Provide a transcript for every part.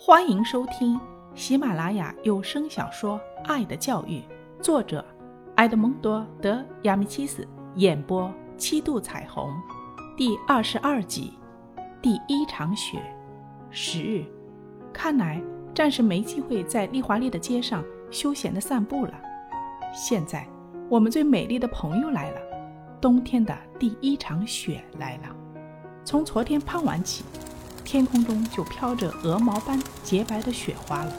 欢迎收听喜马拉雅有声小说《爱的教育》，作者埃德蒙多·德亚米契斯，演播七度彩虹，第二十二集，第一场雪。十日，看来暂时没机会在丽华丽的街上休闲的散步了。现在，我们最美丽的朋友来了，冬天的第一场雪来了。从昨天傍晚起。天空中就飘着鹅毛般洁白的雪花了。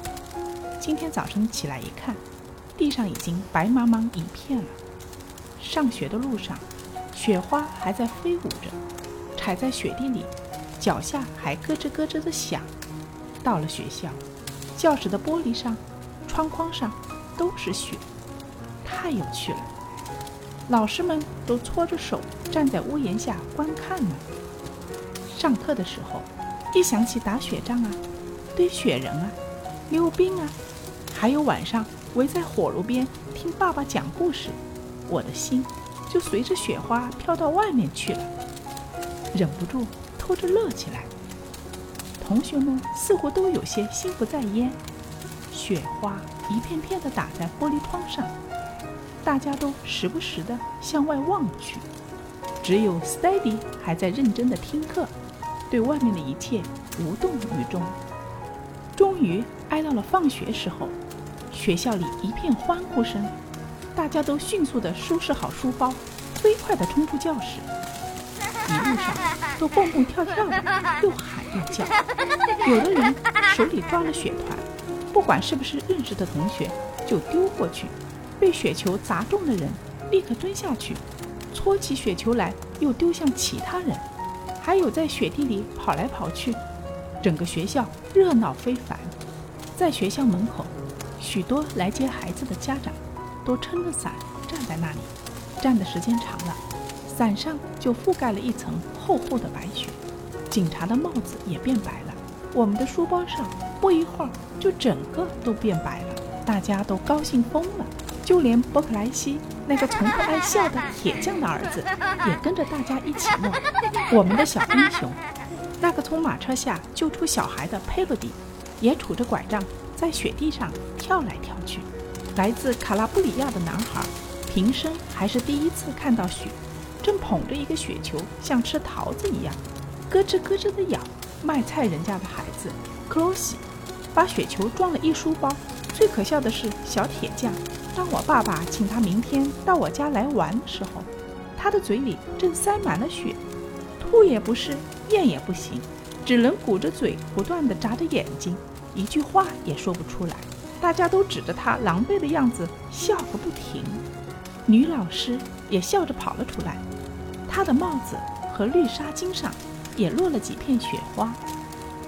今天早晨起来一看，地上已经白茫茫一片了。上学的路上，雪花还在飞舞着，踩在雪地里，脚下还咯吱咯吱的响。到了学校，教室的玻璃上、窗框上都是雪，太有趣了。老师们都搓着手站在屋檐下观看呢。上课的时候。一想起打雪仗啊，堆雪人啊，溜冰啊，还有晚上围在火炉边听爸爸讲故事，我的心就随着雪花飘到外面去了，忍不住偷着乐起来。同学们似乎都有些心不在焉，雪花一片片地打在玻璃窗上，大家都时不时地向外望去，只有 Steady 还在认真地听课。对外面的一切无动于衷。终于挨到了放学时候，学校里一片欢呼声，大家都迅速地收拾好书包，飞快地冲出教室。一路上都蹦蹦跳跳的，又喊又叫。有的人手里抓了雪团，不管是不是认识的同学，就丢过去。被雪球砸中的人立刻蹲下去，搓起雪球来，又丢向其他人。还有在雪地里跑来跑去，整个学校热闹非凡。在学校门口，许多来接孩子的家长都撑着伞站在那里，站的时间长了，伞上就覆盖了一层厚厚的白雪。警察的帽子也变白了，我们的书包上不一会儿就整个都变白了。大家都高兴疯了，就连伯克莱西。那个从不爱笑的铁匠的儿子也跟着大家一起弄。我们的小英雄，那个从马车下救出小孩的佩洛迪，也拄着拐杖在雪地上跳来跳去。来自卡拉布里亚的男孩，平生还是第一次看到雪，正捧着一个雪球，像吃桃子一样，咯吱咯吱地咬。卖菜人家的孩子克罗西，把雪球装了一书包。最可笑的是小铁匠。当我爸爸请他明天到我家来玩的时候，他的嘴里正塞满了雪，吐也不是，咽也不行，只能鼓着嘴，不断地眨着眼睛，一句话也说不出来。大家都指着他狼狈的样子笑个不停。女老师也笑着跑了出来，她的帽子和绿纱巾上也落了几片雪花。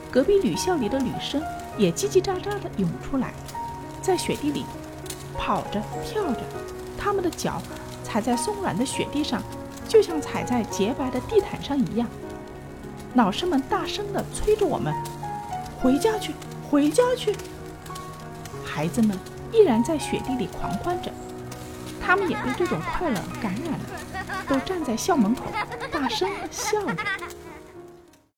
隔壁女校里的女生也叽叽喳喳地涌出来，在雪地里。跑着跳着，他们的脚踩在松软的雪地上，就像踩在洁白的地毯上一样。老师们大声地催着我们：“回家去，回家去！”孩子们依然在雪地里狂欢着，他们也被这种快乐感染了，都站在校门口大声地笑着。